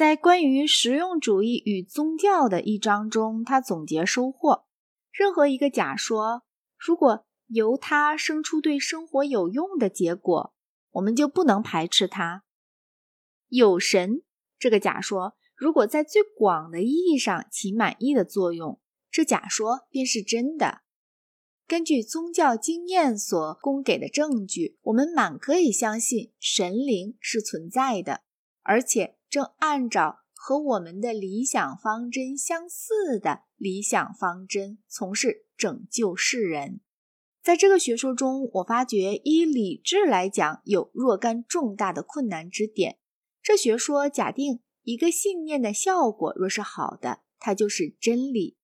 在关于实用主义与宗教的一章中，他总结收获：任何一个假说，如果由它生出对生活有用的结果，我们就不能排斥它。有神这个假说，如果在最广的意义上起满意的作用，这假说便是真的。根据宗教经验所供给的证据，我们满可以相信神灵是存在的，而且正按照和我们的理想方针相似的理想方针从事拯救世人。在这个学说中，我发觉依理智来讲有若干重大的困难之点。这学说假定一个信念的效果若是好的，它就是真理；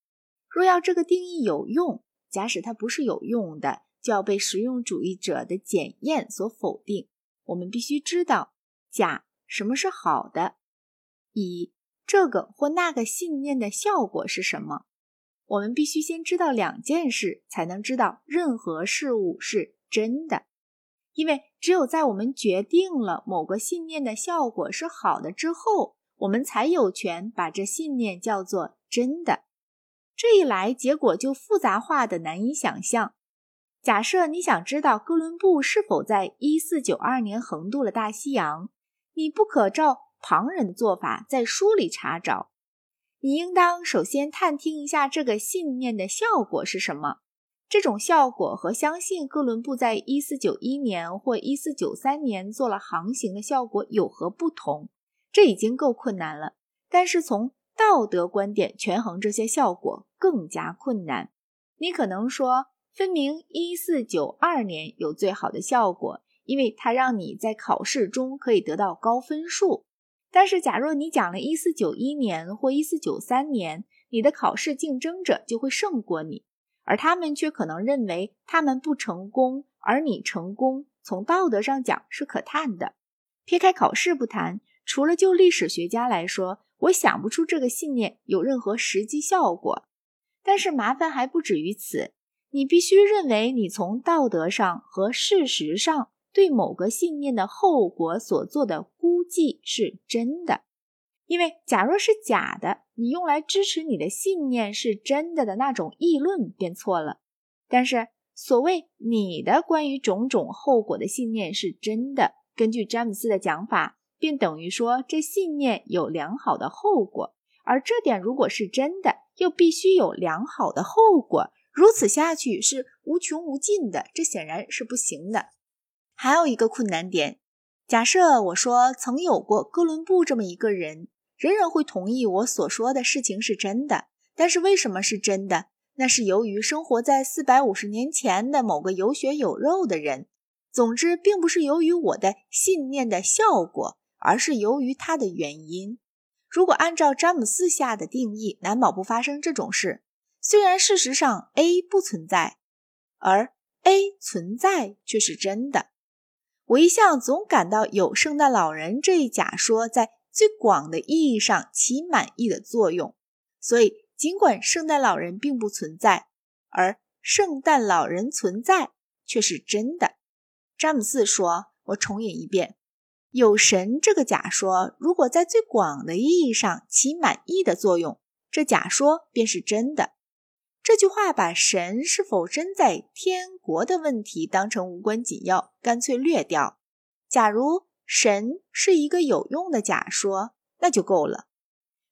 若要这个定义有用，假使它不是有用的，就要被实用主义者的检验所否定。我们必须知道，甲什么是好的，以这个或那个信念的效果是什么。我们必须先知道两件事，才能知道任何事物是真的。因为只有在我们决定了某个信念的效果是好的之后，我们才有权把这信念叫做真的。这一来，结果就复杂化的难以想象。假设你想知道哥伦布是否在1492年横渡了大西洋，你不可照旁人的做法在书里查找。你应当首先探听一下这个信念的效果是什么。这种效果和相信哥伦布在1491年或1493年做了航行的效果有何不同？这已经够困难了。但是从道德观点权衡这些效果更加困难。你可能说，分明1492年有最好的效果，因为它让你在考试中可以得到高分数。但是，假若你讲了1491年或1493年，你的考试竞争者就会胜过你，而他们却可能认为他们不成功，而你成功。从道德上讲是可叹的。撇开考试不谈，除了就历史学家来说，我想不出这个信念有任何实际效果。但是麻烦还不止于此，你必须认为你从道德上和事实上。对某个信念的后果所做的估计是真的，因为假若是假的，你用来支持你的信念是真的的那种议论便错了。但是所谓你的关于种种后果的信念是真的，根据詹姆斯的讲法，便等于说这信念有良好的后果，而这点如果是真的，又必须有良好的后果。如此下去是无穷无尽的，这显然是不行的。还有一个困难点，假设我说曾有过哥伦布这么一个人，人人会同意我所说的事情是真的。但是为什么是真的？那是由于生活在四百五十年前的某个有血有肉的人。总之，并不是由于我的信念的效果，而是由于它的原因。如果按照詹姆斯下的定义，难保不发生这种事。虽然事实上 A 不存在，而 A 存在却是真的。我一向总感到有圣诞老人这一假说在最广的意义上起满意的作用，所以尽管圣诞老人并不存在，而圣诞老人存在却是真的。詹姆斯说：“我重引一遍，有神这个假说，如果在最广的意义上起满意的作用，这假说便是真的。”这句话把神是否真在天国的问题当成无关紧要，干脆略掉。假如神是一个有用的假说，那就够了。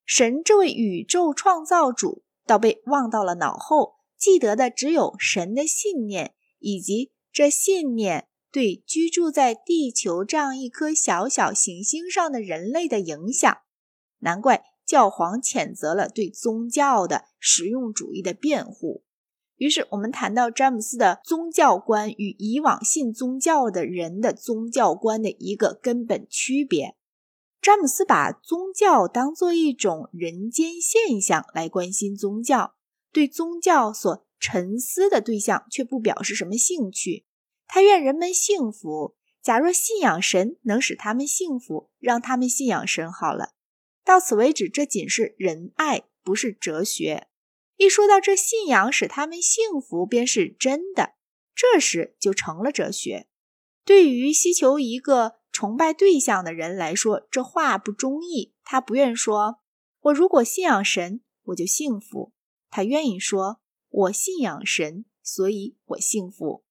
神这位宇宙创造主倒被忘到了脑后，记得的只有神的信念以及这信念对居住在地球这样一颗小小行星上的人类的影响。难怪。教皇谴责了对宗教的实用主义的辩护。于是，我们谈到詹姆斯的宗教观与以往信宗教的人的宗教观的一个根本区别。詹姆斯把宗教当做一种人间现象来关心宗教，对宗教所沉思的对象却不表示什么兴趣。他愿人们幸福。假若信仰神能使他们幸福，让他们信仰神好了。到此为止，这仅是仁爱，不是哲学。一说到这信仰使他们幸福，便是真的，这时就成了哲学。对于希求一个崇拜对象的人来说，这话不中意。他不愿说：“我如果信仰神，我就幸福。”他愿意说：“我信仰神，所以我幸福。”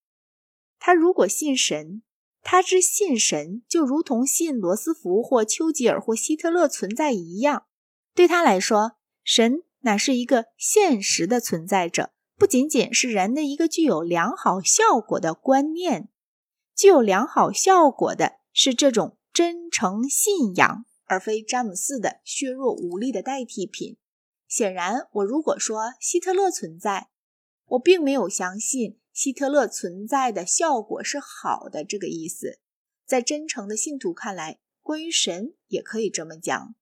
他如果信神，他之信神就如同信罗斯福或丘吉尔或希特勒存在一样。对他来说，神乃是一个现实的存在者，不仅仅是人的一个具有良好效果的观念。具有良好效果的是这种真诚信仰，而非詹姆斯的削弱无力的代替品。显然，我如果说希特勒存在，我并没有相信希特勒存在的效果是好的这个意思。在真诚的信徒看来，关于神也可以这么讲。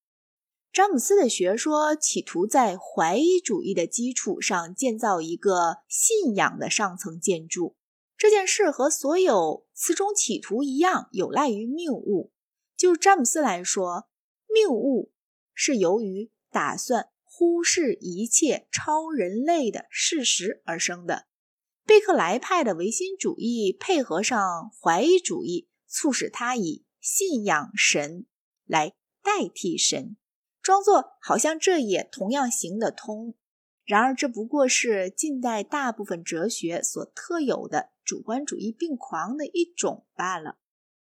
詹姆斯的学说企图在怀疑主义的基础上建造一个信仰的上层建筑。这件事和所有此种企图一样，有赖于谬误。就詹姆斯来说，谬误是由于打算忽视一切超人类的事实而生的。贝克莱派的唯心主义配合上怀疑主义，促使他以信仰神来代替神，装作好像这也同样行得通。然而，这不过是近代大部分哲学所特有的主观主义病狂的一种罢了。